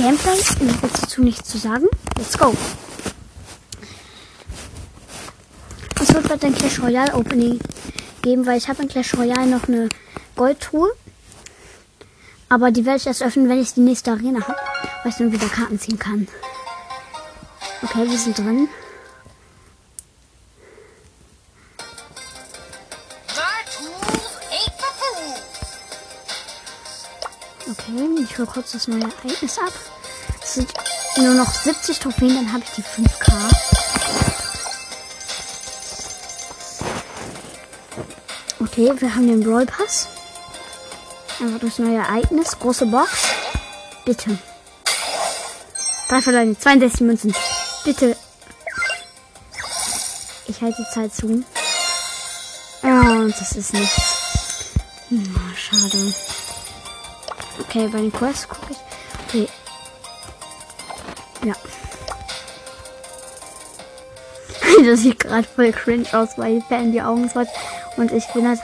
Gameplay. Ich will dazu nichts zu sagen. Let's go. Es wird bald ein Clash Royale Opening geben, weil ich habe in Clash Royale noch eine Goldtruhe. Aber die werde ich erst öffnen, wenn ich die nächste Arena habe, weil ich dann wieder Karten ziehen kann. Okay, wir sind drin. Hole kurz das neue Ereignis ab. Es sind nur noch 70 Trophäen, dann habe ich die 5K. Okay, wir haben den Brawl Pass. Einfach das neue Ereignis. Große Box. Bitte. Drei Verleihungen. 62 Münzen. Bitte. Ich halte die Zeit zu. Ja, und das ist nichts. Hm, schade. Okay, bei den Quests gucke ich. Okay. Ja. das sieht gerade voll cringe aus, weil Fan die Augen so und ich bin halt.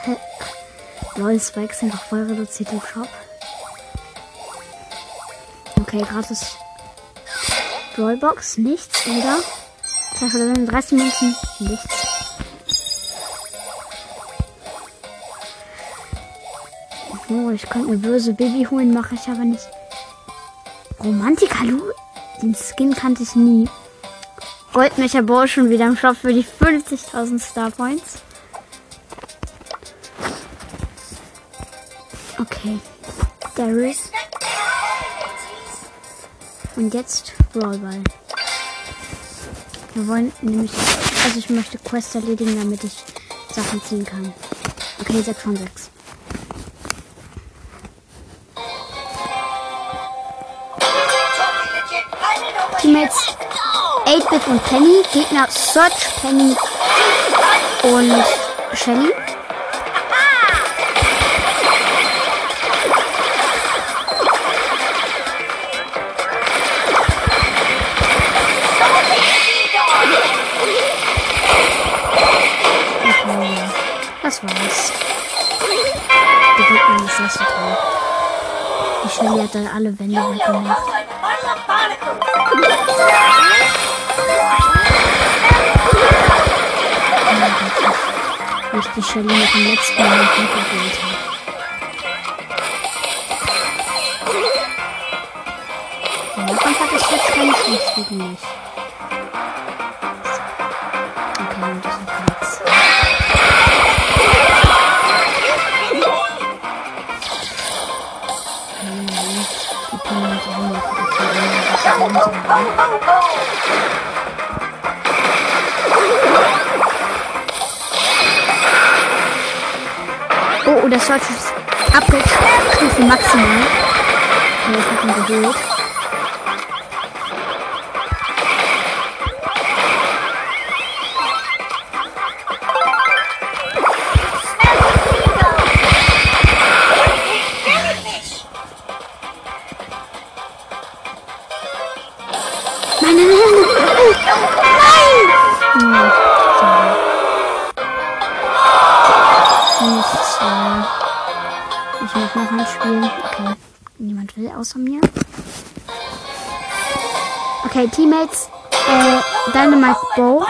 Lol, Spikes sind doch voll reduziert im Shop. Okay, gratis Rollbox, nichts, oder? 30 Münzen, nichts. Ich könnte eine böse Baby holen, mache ich aber nicht. Romantik, hallo? Den Skin kannte ich nie. Goldmecher Ball schon wieder im Shop für die 50.000 Star Points. Okay. Daryl. Und jetzt Brawlball. Wir wollen nämlich, also ich möchte Quest erledigen, damit ich Sachen ziehen kann. Okay, 6 von 6. 8-Bit und Penny. Gegner Search, Penny und Shelly. Okay, das war's. Die Gegner ist nicht so toll. Die Shelly hat dann alle Wände weggemacht. Nicht die Shelly mit dem letzten Mal gewählt hat. Der Nahkampf hat es jetzt keine Chance gegen mich. Okay, das ist nichts. Die Pinne hat auch noch. Okay, das ist Oh, oh, der Search ist Upgrade-Stufe maximal. Okay, ich hab ihn geholt. Okay, Teammates. Äh, Dynamite Bow.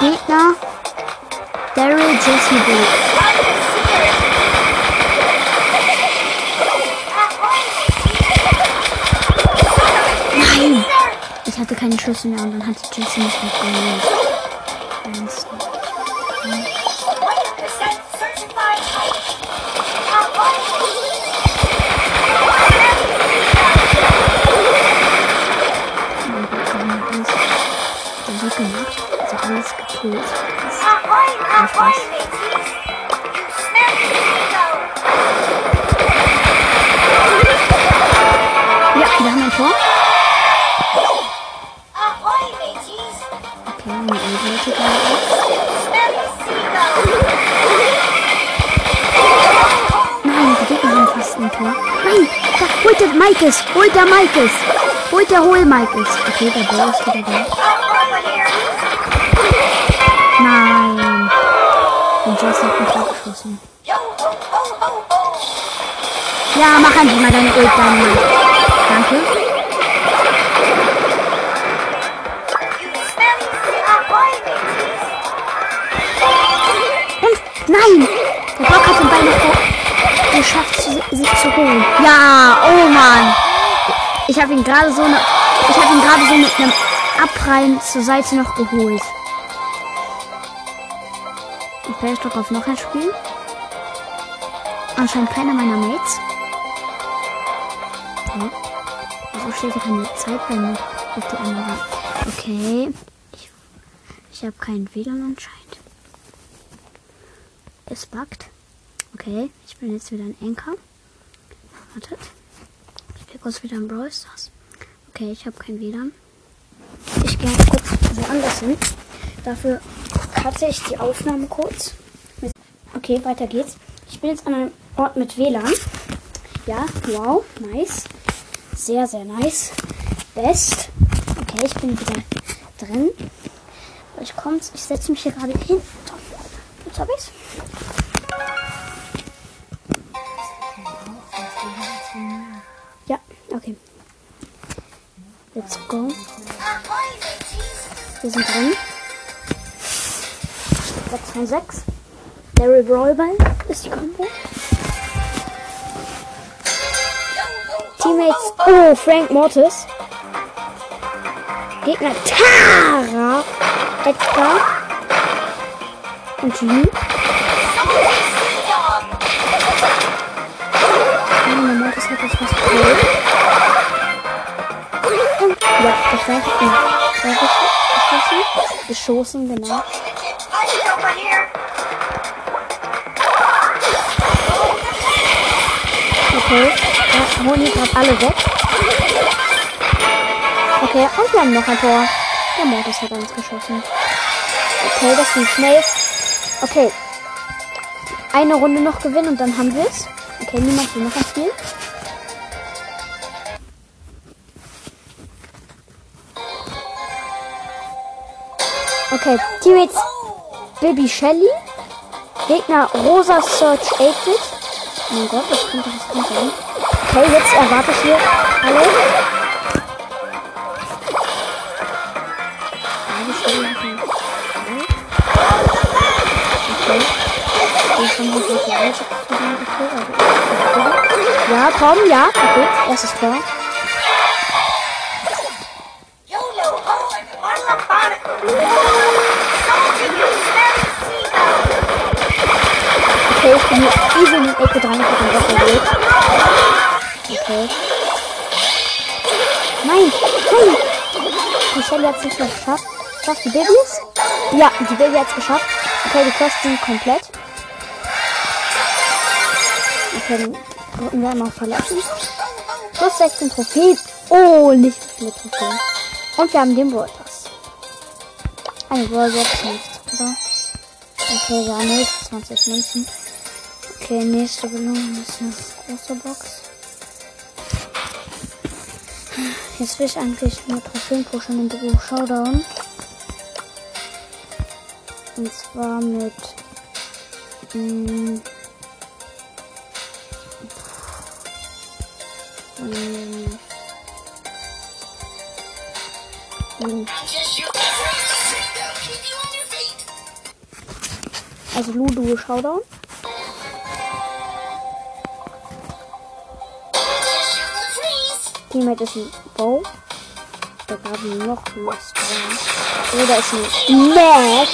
Gegner. Daryl Jesse Bow. Nein! Ich hatte keine Schüsse mehr und dann hat die Jesse mich weggelöst. Eins, alles gekillt. Ja, wir haben ein Tor. Okay, eine Ulti gerade Nein, die Gegner haben fast ein Tor. Nein, da, holt der Maikes, holt der Maikes. Holt der Hol Maikes. Okay, der Ball ist wieder da. Ja, machen endlich mal deine Ult dann. Danke. Und nein! Der Bock hat den Ball noch geschafft, sich zu holen. Ja, oh Mann. Ich habe ihn gerade so, ne, ich habe ihn gerade so mit einem Abreihen zur Seite noch geholt. Ich werde doch auf noch ein Spiel. Anscheinend keiner meiner Mates. Hier keine Zeit bei mir auf die andere? Okay. Ich, ich habe keinen WLAN anscheinend. Es buggt. Okay, ich bin jetzt wieder ein Anker. Wartet. Ich gehe kurz wieder in Brawl Stars. Okay, ich habe kein WLAN. Ich gehe kurz woanders hin. Dafür cutte ich die Aufnahme kurz. Okay, weiter geht's. Ich bin jetzt an einem Ort mit WLAN. Ja, wow, nice. Sehr, sehr nice. Best. Okay, ich bin wieder drin. Ich kommt's. Ich setze mich hier gerade hin. Jetzt hab ich's. Ja, okay. Let's go. Wir sind drin. 6 von 6. Larry Brawlball ist die Combo. Teammates. Oh, Frank Mortis. Gegner Tara. Edgar. Und. Oh, der Mortis hat das was. Und, ja, ich weiß nicht. Ja, geschossen. Geschossen, genau. Okay, ja, holen hier gerade alle weg. Okay, und wir haben noch ein Tor. Der Mortis hat uns geschossen. Okay, das ging schnell. Okay. Eine Runde noch gewinnen und dann haben wir es. Okay, niemand will noch ein Spiel. Okay, Teammates Baby Shelly. Gegner Rosa Search 8-Bit. Oh mein Gott, das könnte das könnte sein. Okay, jetzt erwarte ich hier alle. Ja, Tom, ja. Okay, erstes Tor. Okay, ich bin hier easy in die Ecke dran. Ich hab den erlebt. Okay. Nein, nein. Die Shelly hat es nicht mehr geschafft. Schafft die Babys? Ja, die Baby hat es geschafft. Okay, die sind komplett. Okay, drücken wir einmal verlassen. Plus 16 Trophäen. Oh, nicht viele Trophäen. Und wir haben den Brawl Pass. Eine Brawl Box nicht, oder? Okay, gar nicht. 20 Münzen. Okay, nächste Belohnung ist eine große Box. Jetzt will ich eigentlich nur Trophäen pushen im Büro Showdown. Und zwar mit. Mh, mh, mh, also Ludo Showdown. Teammate ist ein Bow. Da gab es noch Lost war. Oder ist ein Mac.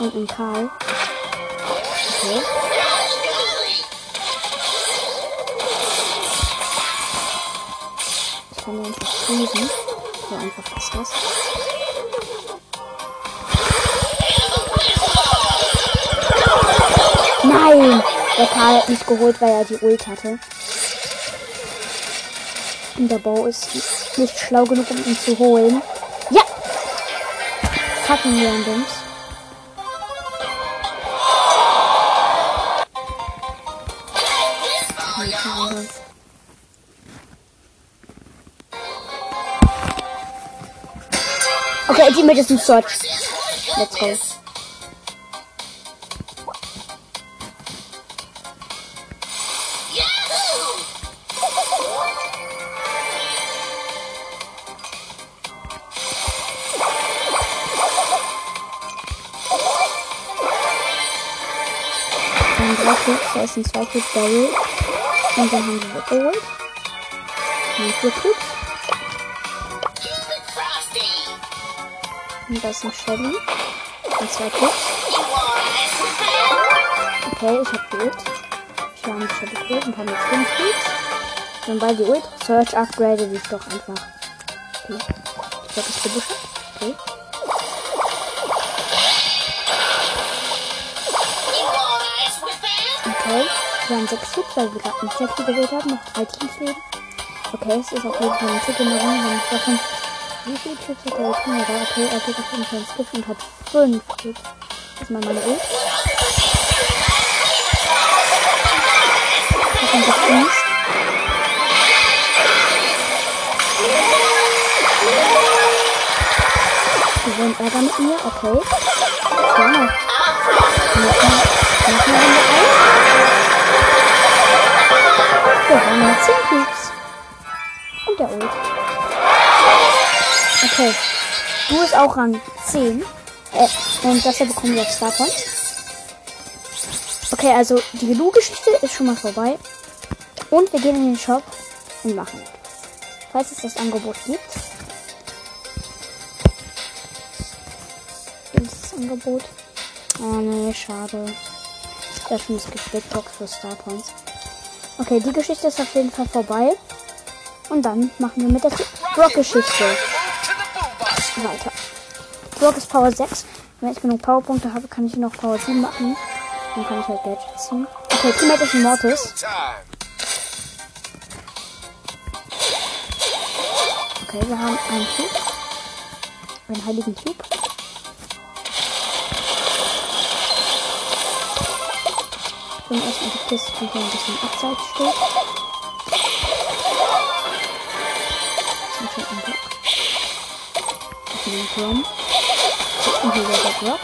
Und ein Karl. Okay. Ich kann einfach schießen. So einfach ist das. Nein! Der Karl hat mich geholt, weil er die Ult hatte. Und der Bau ist nicht schlau genug, um ihn zu holen. Ja! Fucking Randoms. Okay, die mit ist Search. Let's go. ersten Zweifel Barrel. Und dann haben wir geholt. Und wir gut. Und das ist ein Shelly. Und zwei Klicks. Okay, ich hab die Ult. Ich habe die schon geholt und habe jetzt 5 Klicks. Dann bei die Ult. Search upgrade ich doch einfach. Okay. Ich hab das bin Okay. Okay. Wir haben sechs Cubes, weil wir gerade einen Jackie gewählt haben. Noch drei Teams leben. Okay, es ist auf jeden Fall ein Tick in der Runde. Wenn ich davon. Wie viele Cubes hat er jetzt? Ja, okay, er geht auf jeden Fall ins und hat fünf Cubes. Das ist mal meine Ult. Ich hab das Teams. Sie wollen Ärger mit mir, okay. Ja. Wir haben jetzt 10 Cubes. Und der Ult. Okay. Du ist auch Rang 10. Äh, und das hier bekommen wir auf Starpoint. Okay, also die Lu-Geschichte ist schon mal vorbei. Und wir gehen in den Shop und machen. Falls es das Angebot gibt. Dieses Angebot. Oh nee, schade. Schon es gibt Big Box für Starpoints. Okay, die Geschichte ist auf jeden Fall vorbei. Und dann machen wir mit der Brock-Geschichte weiter. Brock ist Power 6. Wenn ich genug Powerpunkte habe, kann ich noch Power 7 machen. Dann kann ich halt Gadgets ziehen. Okay, Teammate ist Mortis. Okay, wir haben einen Cube. Einen heiligen Cube. Bin erstmal die Kiste, die hier ein bisschen abseits steht. Schon ein Block. Ein Grom. Das ist hier der Block.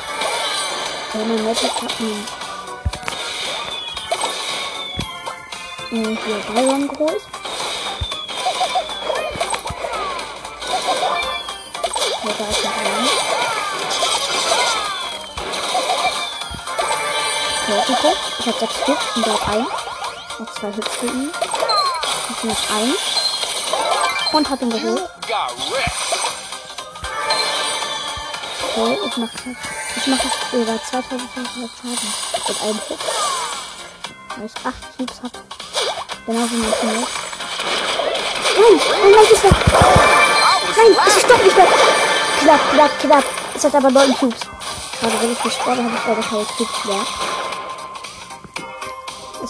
Ja, mein Magic hat einen äh, hier Byron geholt. Ja, da ist noch einer. Super. Ich hab sechs Stück und der hat einen. Noch zwei Hits für ihn. Ich noch einen. Und hab ihn geholt. Okay, ich mach, ich mach jetzt über 2500 Schaden mit einem Hit. Weil ich 8 Cubes hab. Genau wie mein Team. Nein, nein, nein, ist weg. Nein, es ist doch nicht weg. Knapp, knapp, knapp. Es hat aber 9 Cubes. Schade, wenn ich nicht habe, habe ich leider keine Cubes mehr.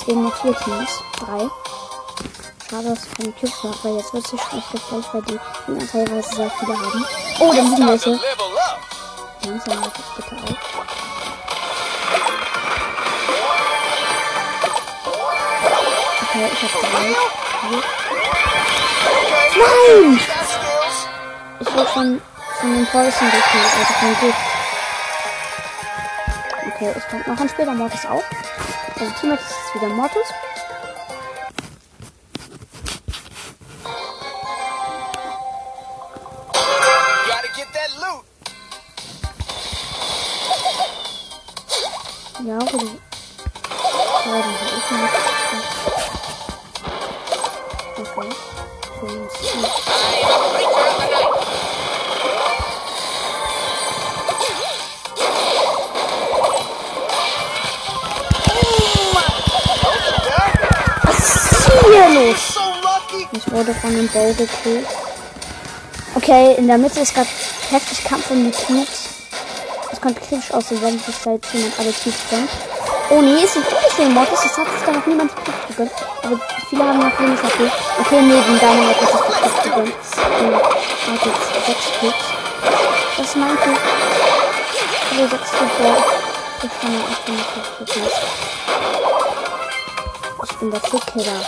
Fehlen noch 4 Teams. 3. Schade, dass ich keine Cubes habe, weil jetzt wird es schlecht gefällt, weil die Gegner teilweise sehr viele haben. Oh, dann liegen welche. Langsam mach ich bitte auf. Okay, ich hab drei. Vier. Nein! Ich wurde von, von den Fäusten gekillt, also von Gift. Okay, es kommt noch ein später Mortis auf. Also Teammate ist jetzt wieder Mortis. Ja, die. Ja, sind ich nicht. Okay. Fünf, hier los? Ich wurde von dem Ball gekillt. Okay, in der Mitte ist gerade heftig Kampf um die Cubes. Es könnte kritisch aussehen, wenn sich da jetzt jemand alle Cubes gönnt. Oh nee, es sind wirklich viele Mortis. Es hat sich da noch niemand gegönnt. Aber viele haben noch wenig dafür. Okay, nee, den Dynamite hat sich Cubes gegönnt. Er hat jetzt sechs Cubes. Das ist mein Cube. Also sechs Cubes. Ja. Ich kann ja auch Cubes. Ich bin der Kick-Killer.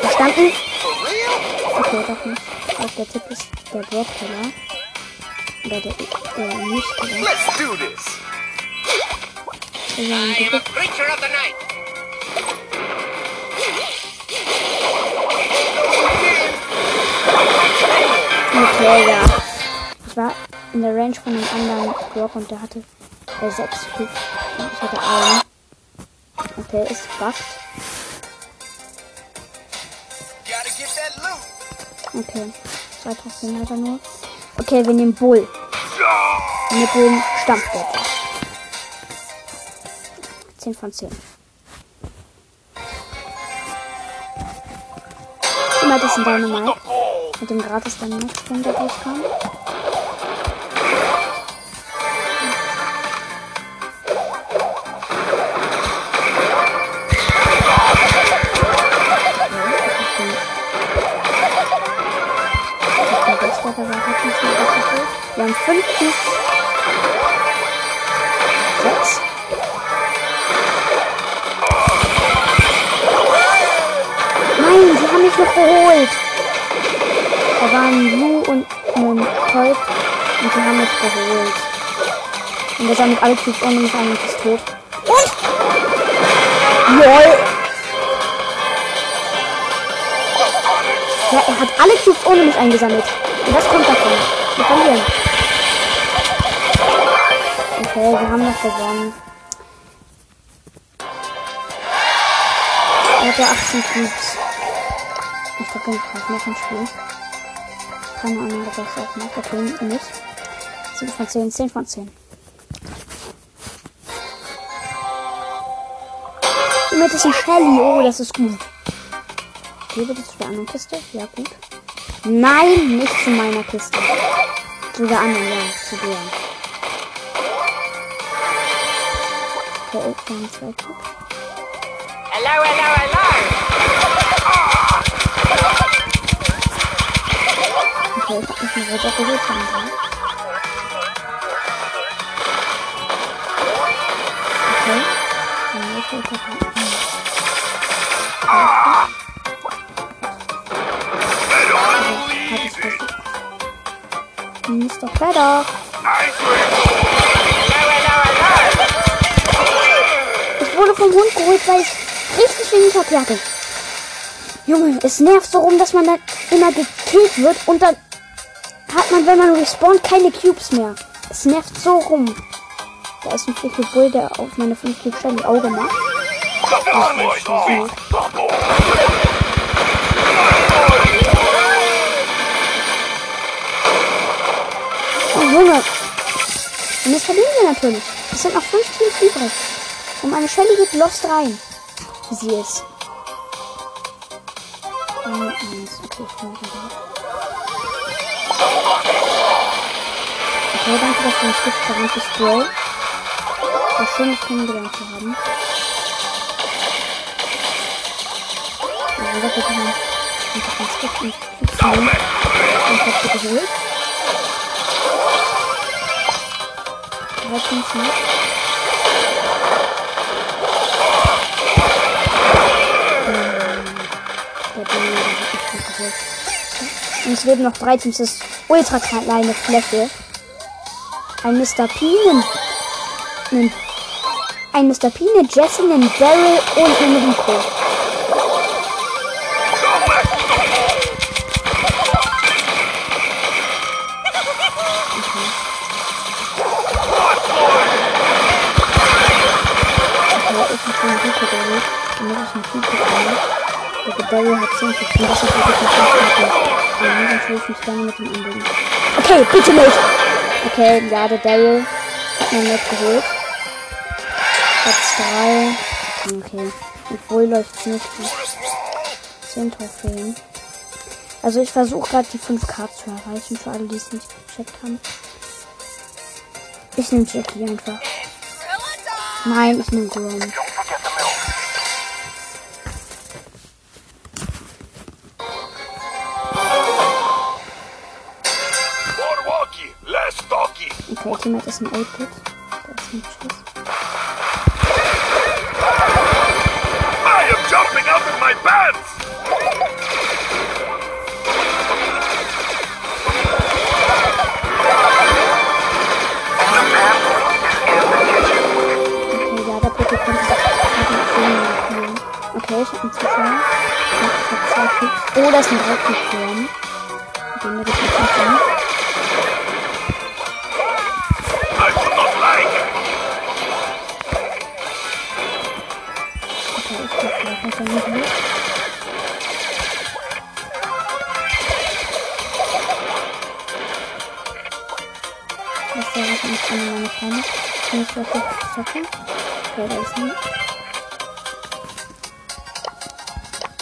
Verstanden? For real? Okay, doch nicht. Auch der Tipp ist der Broadkiller. Oder der, der Nicht-Killer. Let's do this. Wir haben die creature of the night. Okay, ja. Ich war in der Range von einem anderen Brock und der hatte äh, sechs Cubes. Und ich hatte einen. Okay, ist buggt. Okay. Zwei Tasten leider nur. Okay, wir nehmen Bull. Mit dem Stampfgadget. 10 von 10. Immer das in Dynamite. Mit dem gratis Dynamite-Sprung, der rauskam. Fünf Cubes. Sechs. Nein, sie haben mich noch geholt. Da waren Lu und ein Colt und die haben mich geholt. Und der sammelt alle Cubes ohne mich ein und ist tot. Und? LOL. Ja, er hat alle Cubes ohne mich eingesammelt. Und das kommt davon. Wir verlieren. Okay, wir haben noch gewonnen. Er hat ja 18 Cubes. Ich glaube, den kaufen noch ein Spiel. Keine Ahnung, ob das auch macht. Okay, nicht. 10 von 10, 10 von 10. Mit ist ein Shelly. Oh, das ist gut. Gebe das zu der anderen Kiste? Ja, gut. Nein, nicht zu meiner Kiste. Zu der anderen, ja, zu der. Okay, wir haben zwei Cubes. Hello, hello, hello. Okay, ich hab mich mal Roboter sollen. Okay. Dann muss ich das halt- Also, hab ich versucht. Mr. Better. Hatte. Junge, es nervt so rum, dass man dann immer gekillt wird und dann hat man, wenn man respawnt, keine Cubes mehr. Es nervt so rum. Da ist ein Freaky Bull, der auf meine 5 Cubes ständig Auge macht. Das. Oh Junge. Und jetzt verlieren wir natürlich. Es sind noch 5 Teams übrig. Und meine Shelly geht lost rein. Sie ist. Ähm, eins. Okay, ich bin wieder. Okay, danke, dass du uns gibst, verwandtes Bro. War schön, dich kennengelernt zu haben. Also, da bitte mal einfach ein Stift und nehmen. Und hab geholt. Drei Teams noch. Der geholt. Und es leben noch drei Teams. Das ist ultra kleine Fläche. Ein Mr. P, ein, ein, ein Mr. P, eine Jessie, ein Daryl und ein Rico. Okay, hab den Rico Rico Daryl hat 10 Cubes. Und das ist wirklich. Ja, dann tue ich mich gerne mit dem anderen. Okay, bitte nicht! Okay, ja, der Daryl hat mir nicht geholt. Platz 3. Okay. Obwohl läuft es nicht gut. 10 Trophäen. Also ich versuche gerade die 5k zu erreichen, für alle, die es nicht gecheckt haben. Ich nehme Jackie einfach. Nein, ich nehme Grom. Okay, Teammate ist ein 8-Bit. Der ist ein Schuss. I am jumping my pants. Okay, ja, der Brücke Film markieren. Okay, ich hab einen Zuschauer. Ich hab zwei Cubes. Oh, da ist ein Dreckig-Turm. Den werde ich nicht zocken? Okay, da ist nicht.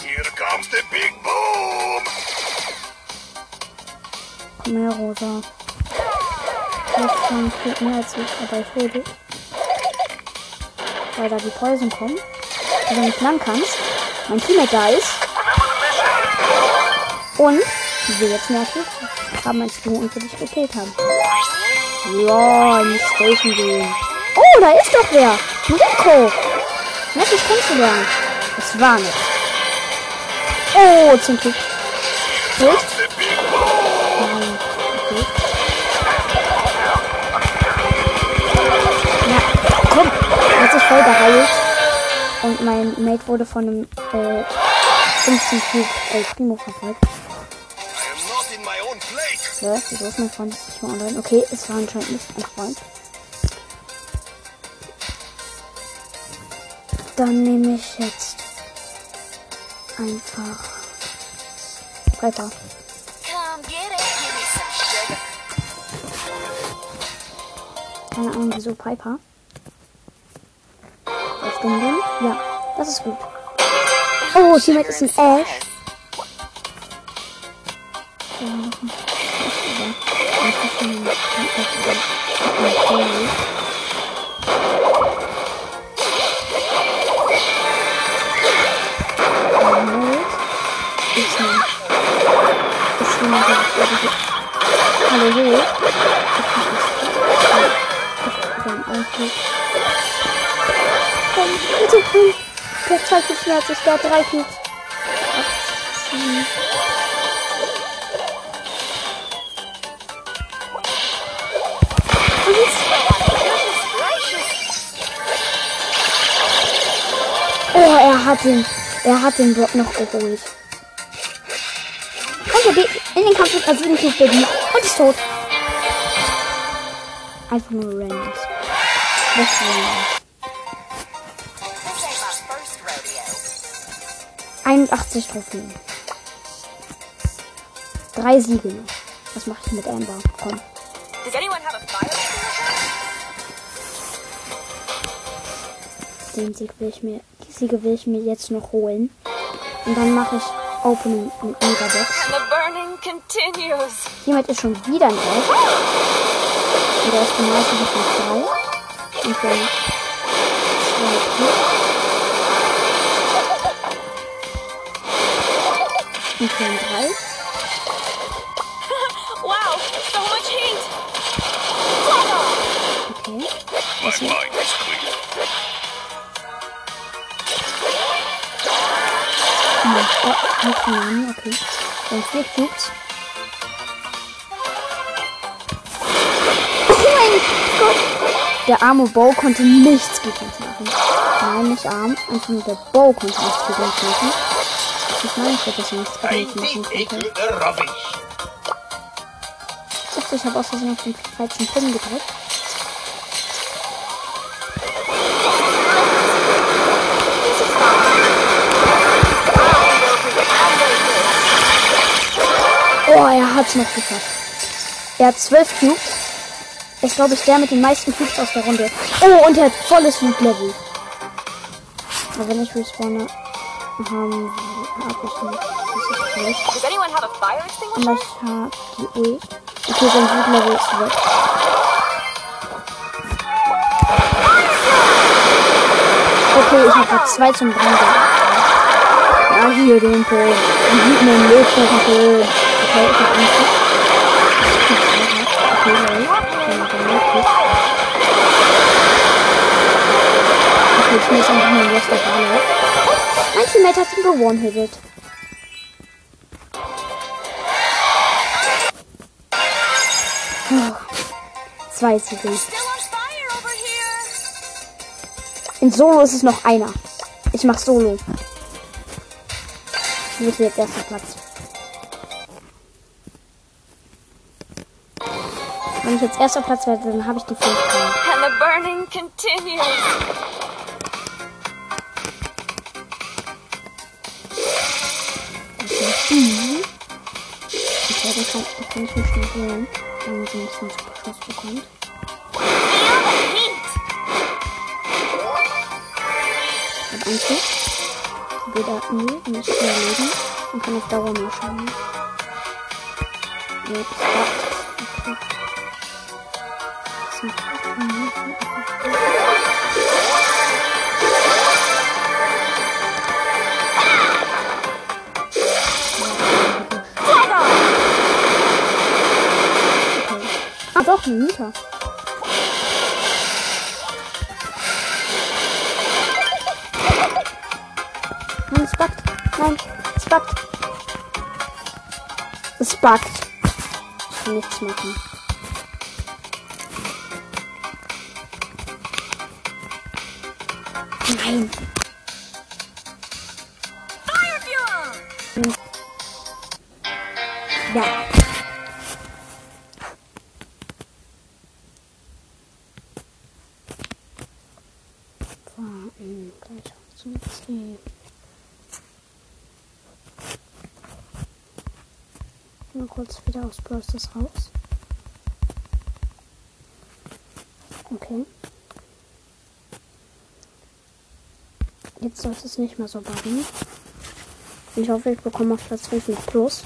Here comes the big boom! Komm her, Rosa. Du hast schon viel mehr als ich, aber ich will dich. Weil da die Poison kommen. Und du nicht lang kannst. Mein Teammate da ist. Und, wie wir jetzt merken, haben ein Stu und wir dich gekillt haben. Ja, in die Station gehen. Oh, da ist doch wer. Rico. Nett, kennenzulernen. Es war nicht. Oh, zum Glück. Gut. Okay. Na, komm. Hat sich voll geheilt. Und mein Mate wurde von einem äh, 15 Cube äh, Primo verfolgt. I am not in my own place! Ja, wieso ist mein Freund nicht mehr online? Okay, es war anscheinend nicht ein Freund. Dann nehme ich jetzt einfach weiter. Keine Ahnung, wieso Piper. Auf den Wind? Ja, das ist gut. Oh, Teammate ist ein Ash. Ja, Mold. Ist ein. Ist jemand, der Hallo, einfach. Komm, bitte, komm. Der hat zwei Cubes mehr als ich, der hat drei Cubes. Acht, sieben. Oh, er hat den, er hat den Block noch geholt. Und er geht in den Kampf mit 7 Cube Baby und ist tot. Einfach nur random. Das ist random. This ain't my first rodeo. 81 Trophäen. Drei Siege noch. Was mache ich mit Amber? Komm. Den Sieg will ich mir, die Siege will ich mir jetzt noch holen. Und dann mache ich Opening mit Megabox. And the burning continues. Jemand ist schon wieder ein Elf. Und der ist genauso wie von drei. Und dann zwei Cubes. Und dann drei. Wow, so much heat. Okay. My mind Oh, nicht Nani, okay. Dann vier Cubes. Oh mein Gott! Der arme Bow konnte nichts gegen uns machen. Nein, nicht arm. Einfach nur der Bow konnte nichts gegen uns machen. Ich meine, ich hätte das nichts gegen uns machen dachte, ich habe aus Versehen auf den falschen Pin gedrückt. Oh, er hat's noch geschafft. Er hat zwölf Cubes. Ist, glaube ich, der mit den meisten Cubes aus der Runde. Oh, und er hat volles Loot-Level. Aber wenn ich respawne, haben hab ich nicht. Das ist schlecht. Does anyone have a fire extinguisher? Aber ich habe die Ult. Okay, sein Loot-Level ist weg. Okay, ich habe zwei zum Brand. Ja, hier den Pol. Und hinten den Lötpol. Okay, ich hab ich muss einfach den Rest der Ball. Mein Teammate hat ihn gewonnen-hitted. Zwei Siege. In Solo ist es noch einer. Ich mach Solo. Ich will jetzt erster Platz. Wenn ich jetzt erster Platz werde, dann habe ich die Fähigkeit. And the burning continues. Mhm. Ich werde schon, kann ich mich nicht holen, wenn man so ein bisschen Superschuss bekommt. Mit Angriff. Weder null, nicht mehr leben und kann auf Dauer mehr schaden. Jetzt. Okay. Ah, doch, ein Mieter. Nein, es buggt. Nein, es buggt. Es buggt. Ich kann nichts machen. Nein. Ja. Warten, gleich zum Ziel. Mal kurz wieder aus Stars raus. Okay. Jetzt sollte es nicht mehr so buggen. Ich hoffe, ich bekomme auf Platz 5 noch Plus.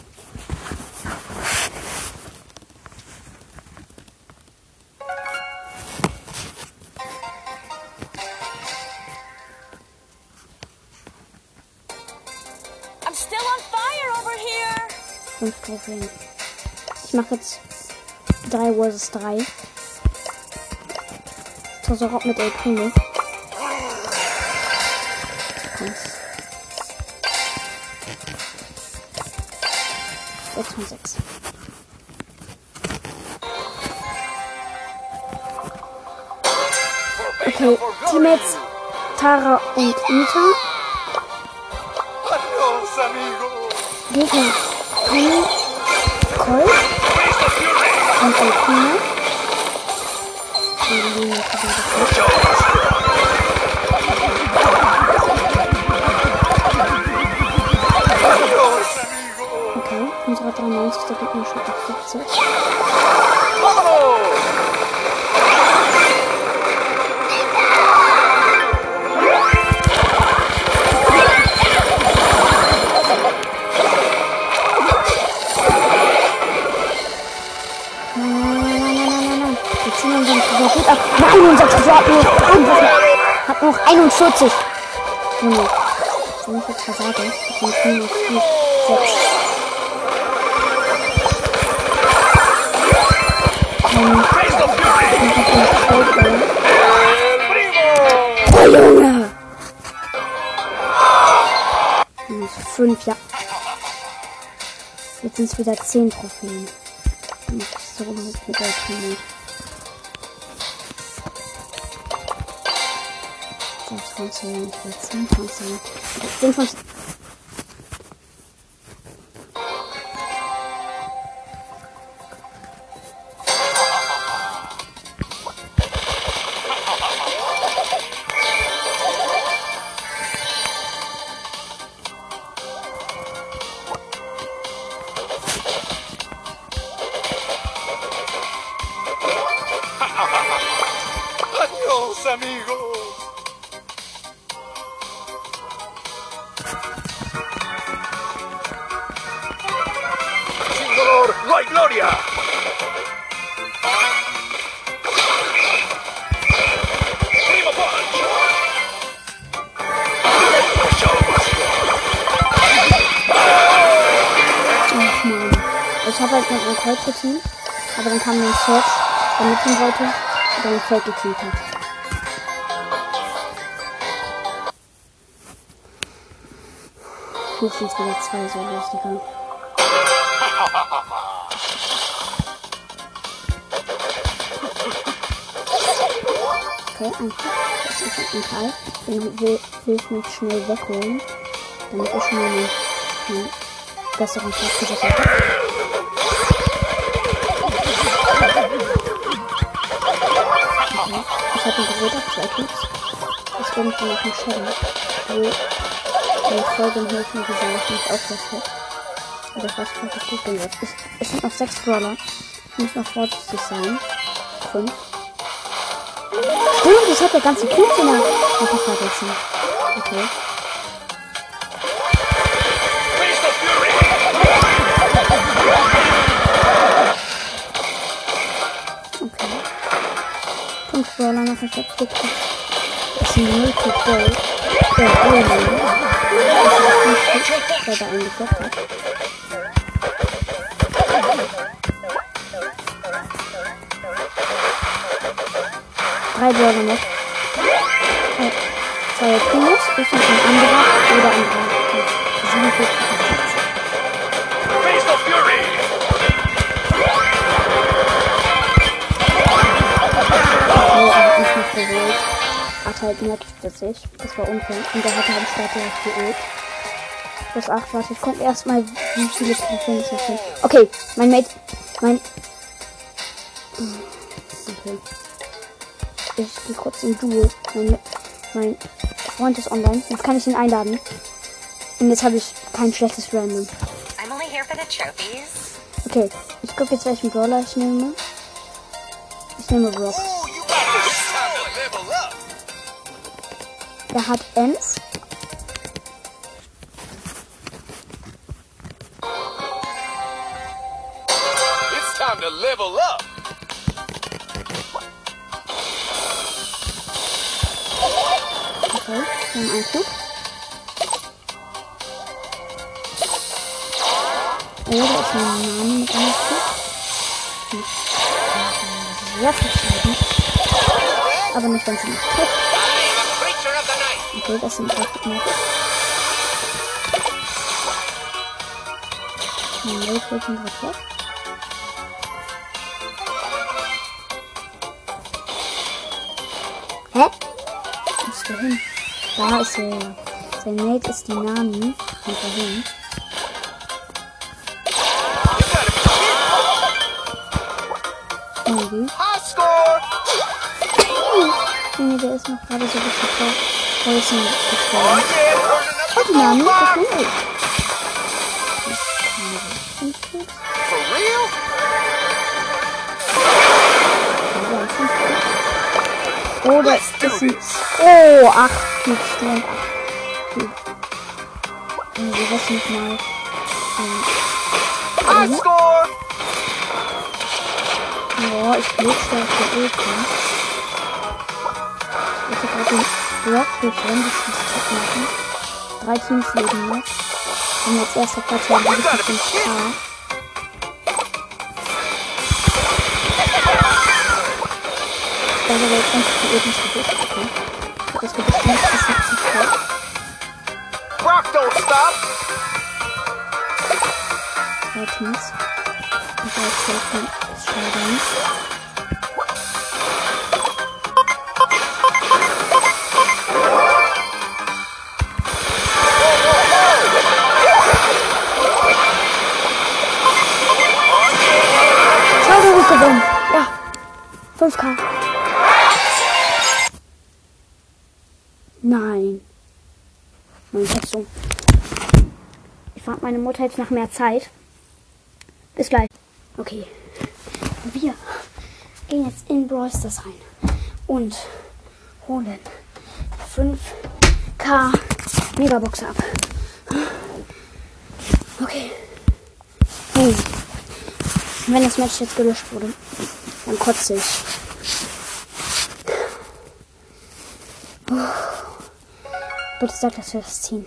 I'm still on fire over here! 5 Trophäen. Ich mache jetzt 3 vs 3. Tresor mit El Primo. Teammates Tara und amigo. Gegner Penny, Colt und amigo. Okay, unsere 93, der Gegner schon auf 70. unser Tresor hat nur, hat nur noch 41. Junge. Wenn ich jetzt versage, dann kriegen wir 4, 6. ¡Face the Fury! ich hab noch 12 Bälle. ¡El primo! Oh, Junge! Minus 5, ja. Jetzt sind es wieder 10 Trophäen. Ich so noch mit der Primo. 6 von 10, ich will Ich habe halt mit einem geteamt, aber dann kam ein Search, der mitnehmen wollte, und dann Feld gekillt hat. Jetzt sind wieder zwei Solos, Digga. Okay, einfach. Das ist ein Teil. Den will, will ich mich schnell wegholen, damit ich schon mal einen, einen besseren Platz habe. Okay. Ich habe einen Gerät auf zwei Cubes. Das wird dann noch ein Shadow. Wo die Folge im Hilfen gesehen, dass nicht aufgehört ich weiß nicht, was gut bin jetzt. Es, es sind noch sechs Brawler. Ich muss noch vorsichtig sein. Fünf. Stimmt, ich hab ja ganze Ecke vergessen. Okay. Versteckt. Vier Cubes. Das ist ein Multi Gold. Der Alien. Der da eingesetzt hat. Drei Brawler noch. Äh, Zwei Cubes. Ich und ein anderer. Oder ein anderer. Halt für sich. Das war unfair. Und er hatte am Start direkt Ult. Plus 8, warte, ich guck erstmal, wie viele Trophäen noch finde. Okay, mein Mate, mein... Okay. Ich gehe kurz in Duo. Mein, mein Freund ist online. Jetzt kann ich ihn einladen. Und jetzt habe ich kein schlechtes Random. I'm only here for the trophies. Okay, ich gucke jetzt, welchen Brawler ich nehme. Ich nehme Brock. Er hat Ems. It's time to level up! Okay, wir haben einen Cube. Oh, da ist ein Name mit einem. Hm. Sehr verschieden. Aber nicht ganz enough. Okay, das sind wird schon gerade weg. Hä? Wo ist der hin? Da ist er. Sein Mate ist die Nami. Und dahin. Irgendwie. Nee, der ist noch gerade so richtig. Da ist ein gestorben. Yeah, die turning Nami up ist the gut. For real? Oh, das ist ein. Oh, acht. Acht Cubes. Also, das nicht mal. Score! Ja, ich glitsch da auf der Ultra. Ich hab gerade den Das muss ich machen. Drei Teams leben noch. Und jetzt erster Platz haben wir be 5K. Da wir jetzt die Ebene versucht. Okay. Das wird bestimmt bis 70 K. Rock don't stop! Zwei Teams. Und da ist Selfie des Scheiterns. Schade, 5K. Nein. Meine Schätzung. Ich frage meine Mutter jetzt nach mehr Zeit. Bis gleich. Okay. Wir gehen jetzt in Brawl Stars rein und holen 5k Megabox ab. Okay. Hm. Wenn das Match jetzt gelöscht wurde, dann kotze ich. Bitte sag, dass wir das ziehen.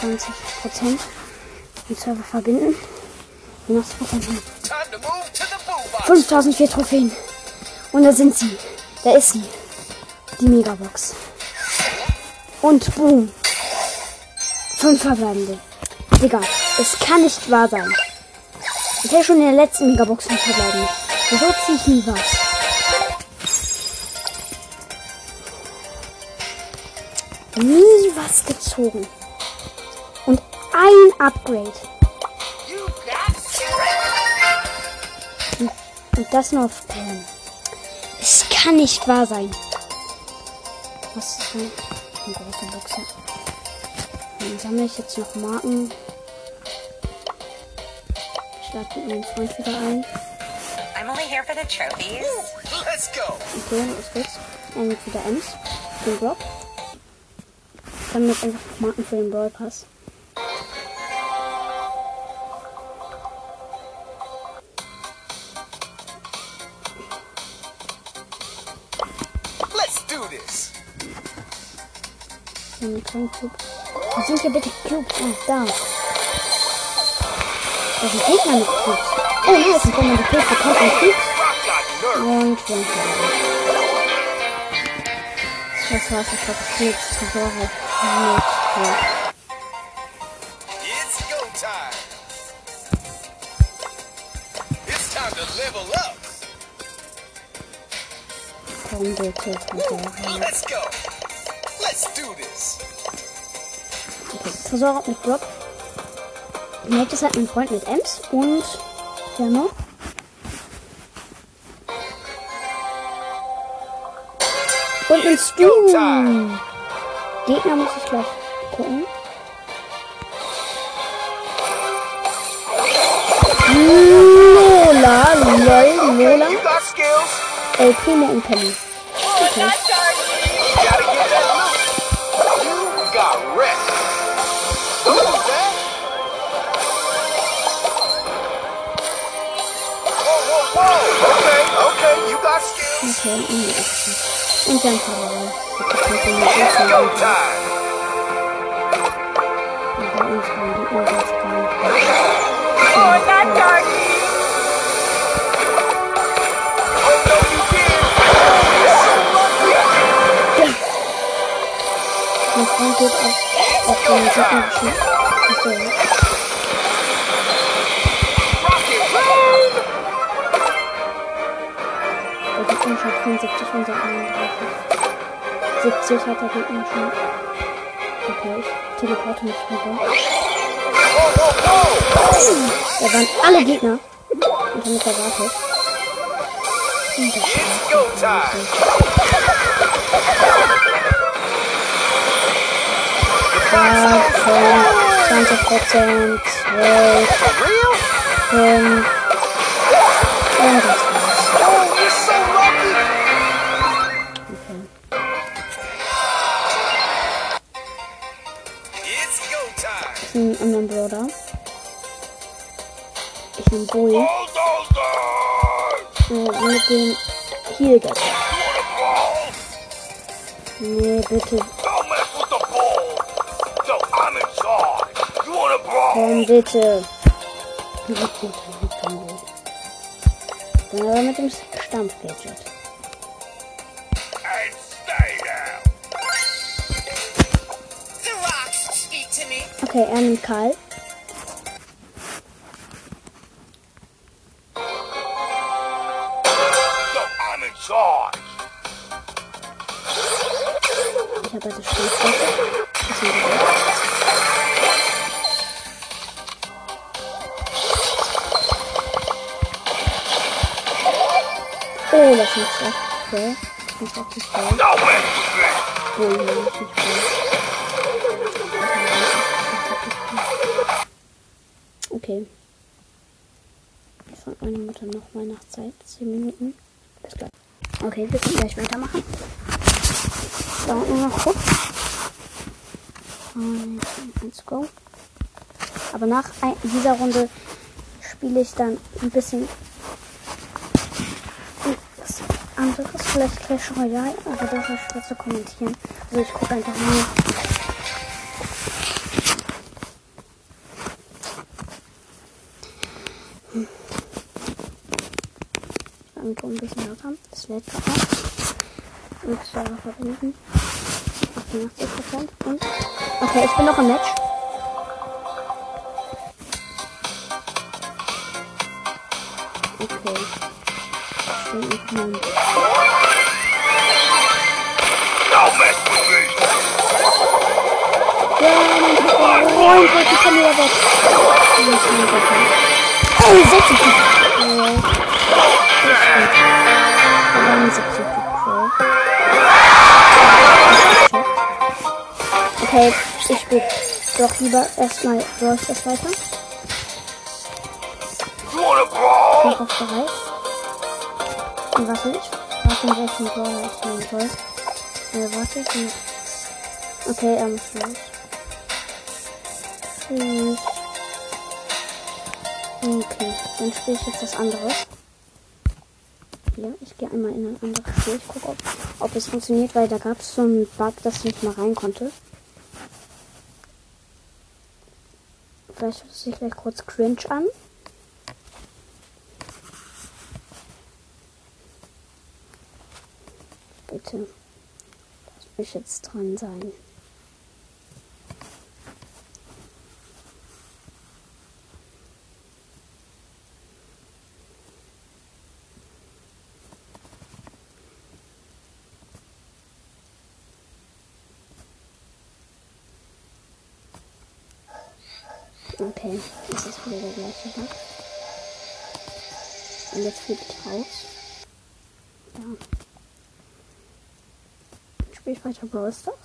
20 Prozent. Den Server verbinden. Und noch 2 Prozent. Time to move to the boombox! 5004 Trophäen. Und da sind sie. Da ist sie. Die Megabox. Und boom. Fünf verbleibende. Digga, es kann nicht wahr sein. Ich hätte schon in der letzten Megabox fünf verbleibende. Wieso ziehe ich nie was? Nie was gezogen. Und ein Upgrade. Und das nur auf Pam. Es kann nicht wahr sein. Was ist denn? Ein großer Boxer. Dann sammle ich jetzt noch Marken. Ich lade meinen Freund wieder ein. Here for the trophies. Let's go. Okay, los geht's. Dann jetzt wieder Ems. Den Block. Dann jetzt einfach Marken für den Brawl Pass. Let's do this. So einen kleinen Club. Wo sind hier bitte Clubs? Ah, da. Da sind Gegner mit Clubs. Oh nice, und wenn man die Clubs. Rock got nerve. Und dann Das war's, ich time to level up. Komm bitte, Tresore. Let's go. Let's do this. Okay, Tresor mit Brock. Nate ist halt mein Freund mit Ems und wer noch? Und ein Stu. Gegner muss ich gleich gucken. Lola, lol, Lola, You got skills. El Primo und Penny. Okay. Okay, und die Action. Und dann verloren. It's go time. Bei uns waren die Urwärtsbahn. Oh, I got Darky. Oh, so lucky. Mein Freund geht auf, auf den Gegnerischen. Achso, Gegner hat 75 und der 31. 70 hat der Gegner schon. Okay, ich teleporte mich rüber. Whoa. Da waren alle Gegner. Und damit erwartet. Und das von 20 Prozent, 12, For real? 5. Und das bitte. Dann aber mit dem Stampf-Gadget. Okay, er nimmt Karl. So I'm in charge. Ich habe also Stampf-Gadget. Oh, das ist nicht schlecht. Okay. Das ist auch nicht me. Oh, das ist nicht. Okay. Ich frage meine Mutter nochmal nach Zeit. 10 Minuten. Bis gleich. Okay, wir können gleich weitermachen. Dauert nur noch kurz. Und let's go. Aber nach dieser Runde spiele ich dann ein bisschen anderes. Vielleicht Clash Royale, aber das ist schwer zu kommentieren. Also ich gucke einfach nur. Irgendwo ein bisschen langsam. Das lädt noch. Und Server verbinden. 88% und. Okay, ich bin noch im Match. Freund wollte von mir weg. Oh, 60 Crow. Aber ein 60 Crow. Okay, ich spiele doch lieber erstmal Brawl Stars weiter. Brawl? Bin auch bereit. Und was ich? Was in Brawler ich nehmen soll? Äh, warte, ich bin... Okay, ähm, tschüss. Tschüss. Okay, dann spiele ich jetzt das andere. Hier, ich gehe einmal in ein anderes Spiel. Ich gucke, ob, ob es funktioniert, weil da gab es so einen Bug, dass ich nicht mal rein konnte. Vielleicht hört es sich gleich kurz cringe an. Bitte. Lass mich jetzt dran sein. Okay, das ist wieder der gleiche Bug. Und jetzt fliege ich raus. Ja. Spiele ich weiter Brawl Stars?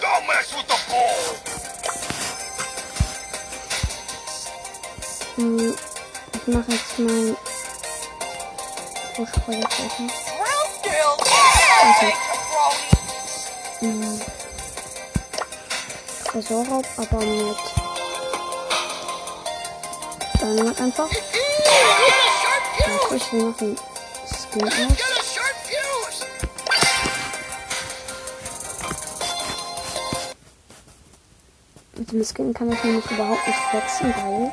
Don't mess with the ball. Hm, ich mache jetzt mein Push-Projekt-Zeichen. Real still. Hey, jabroni. Hm. Tresorraub, aber mit Dynamite einfach. Get a sharp Dann fuse. tue ich hier noch einen Skin aus. Mit dem Skin kann ich nämlich überhaupt nicht flexen, weil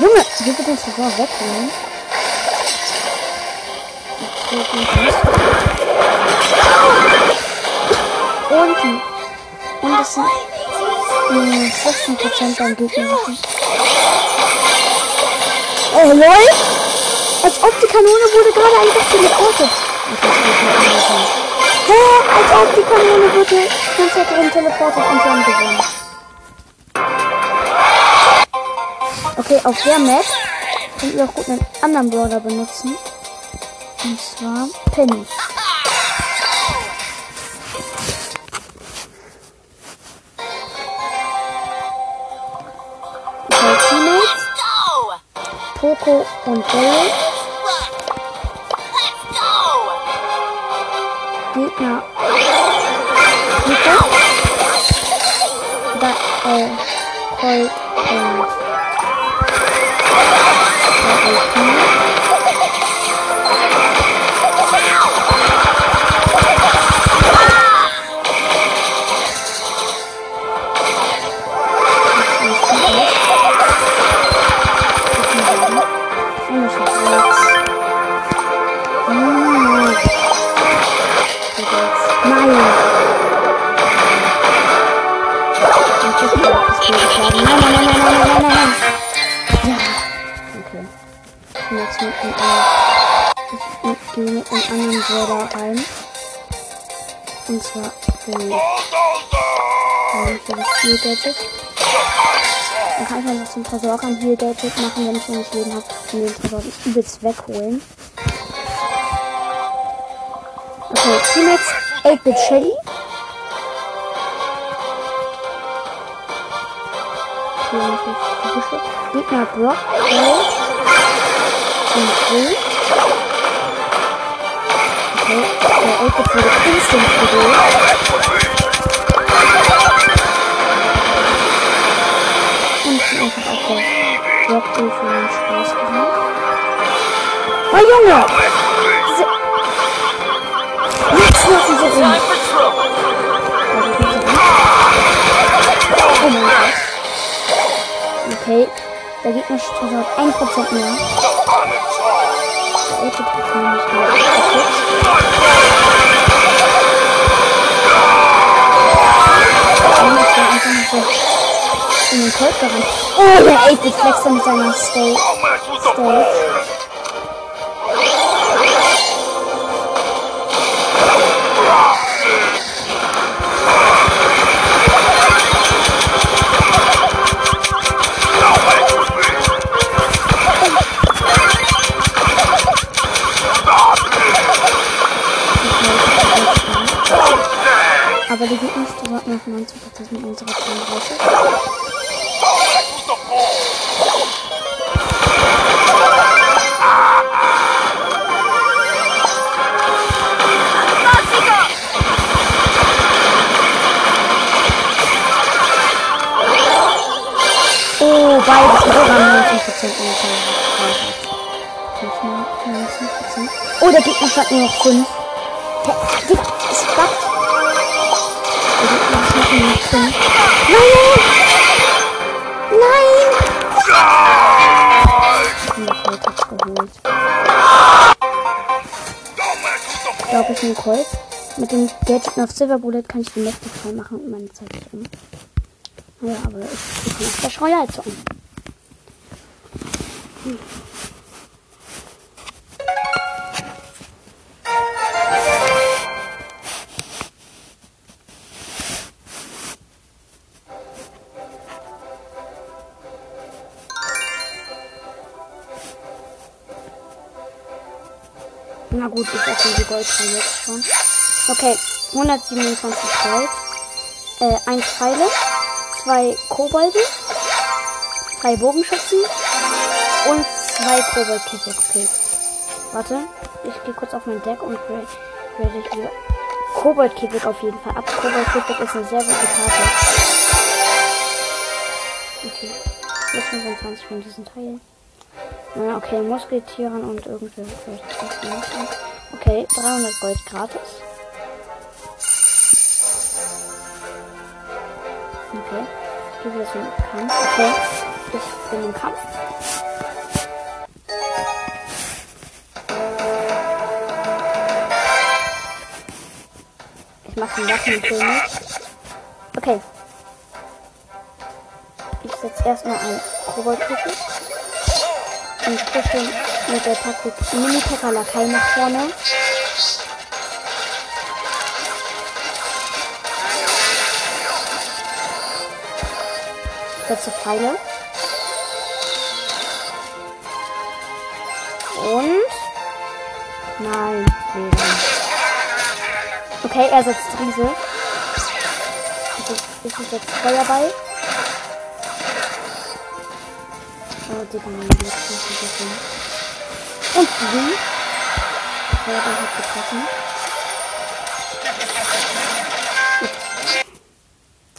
Junge, wie wir den Tresor wegholen. Ich will den nicht. Und, und es sind mh, 16% beim Gegnerischen. Oh, lol! Als ob die Kanone wurde gerade einfach teleportet. Das. Hä? Als ob die Kanone wurde Zeit drin teleportet und haben gewonnen. Okay, auf der Map könnt ihr auch gut einen anderen Brawler benutzen. Und zwar Penny. Poco und go. Gegner. Nico. Da, äh, Colt und. Ja, Bin jetzt mit einem, äh, mit einem anderen Brawler rein. Und zwar den, den für das Heal Gadget. Dann kann ich einfach zum Tresor am Heal Gadget machen, wenn ich noch nicht Leben habe. Und den Tresor übelst wegholen. Okay, Teammates 8-Bit Shelly. Noch. Gegner Brock, Colt Bull. Okay, äh, 8-Bit wurde instant gedreht. Und einfach auf der Rock Influence Spaß gemacht. Oh Junge! Diese... Jetzt laufen sie rum. Also, ich Oh mein Gott. Okay, der Gegner hat 1% mehr. Der 8-Bit hat nämlich nur 8-Bit. Dann ist er einfach noch so in den Colt gerannt. Oh, der 8-Bit flext mit seiner the Stage. Aber die Gegner starten noch 90% mit unserer 32. Don't mess with the ball. Oh, beides sogar 90% unserer 19%. Oh, der Gegner stand nur noch 5. Nein! Nein! Colt hat's geholt. Ich glaube, ich nehme Colt. Mit dem Gadget auf Silver Bullet kann ich den letzten frei machen und meine Zeit ist um. Ja, aber ich, ich kann auch Clash Royale zocken. Na gut, ich öffne die Goldfrei jetzt schon. Okay, 127 Gold. Äh, 1 Pfeile, 2 Kobolde, 3 Bogenschützen und 2 Koboldkäfig. Okay. Warte, ich gehe kurz auf mein Deck und werde ich wieder. Koboldkäfig auf jeden Fall ab. Koboldkäfig ist eine sehr gute Karte. Okay. Plus 25 von diesen Teilen. Okay, Musketieren und irgendwie. Okay, 300 Gold gratis. Okay, ich gehe wieder zum Kampf. Okay, ich bin im Kampf. Ich mache den Waffenkönig. Okay. Ich setze erstmal ein Koboldkäfig und pushe mit der Taktik Mini-Pekka-Lakai nach vorne. Setze Pfeile. Und. Nein, weder. Okay, er setzt Riese. Es ist, es jetzt Feuerball. Oh, Digga, mein nicht getroffen. Und wie? Feuerball hat getroffen.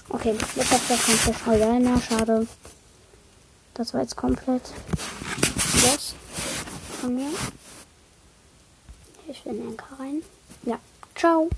Okay, jetzt hat der Royale. Na, schade. Das war jetzt komplett los von mir. Ich will den Anker rein. Ja.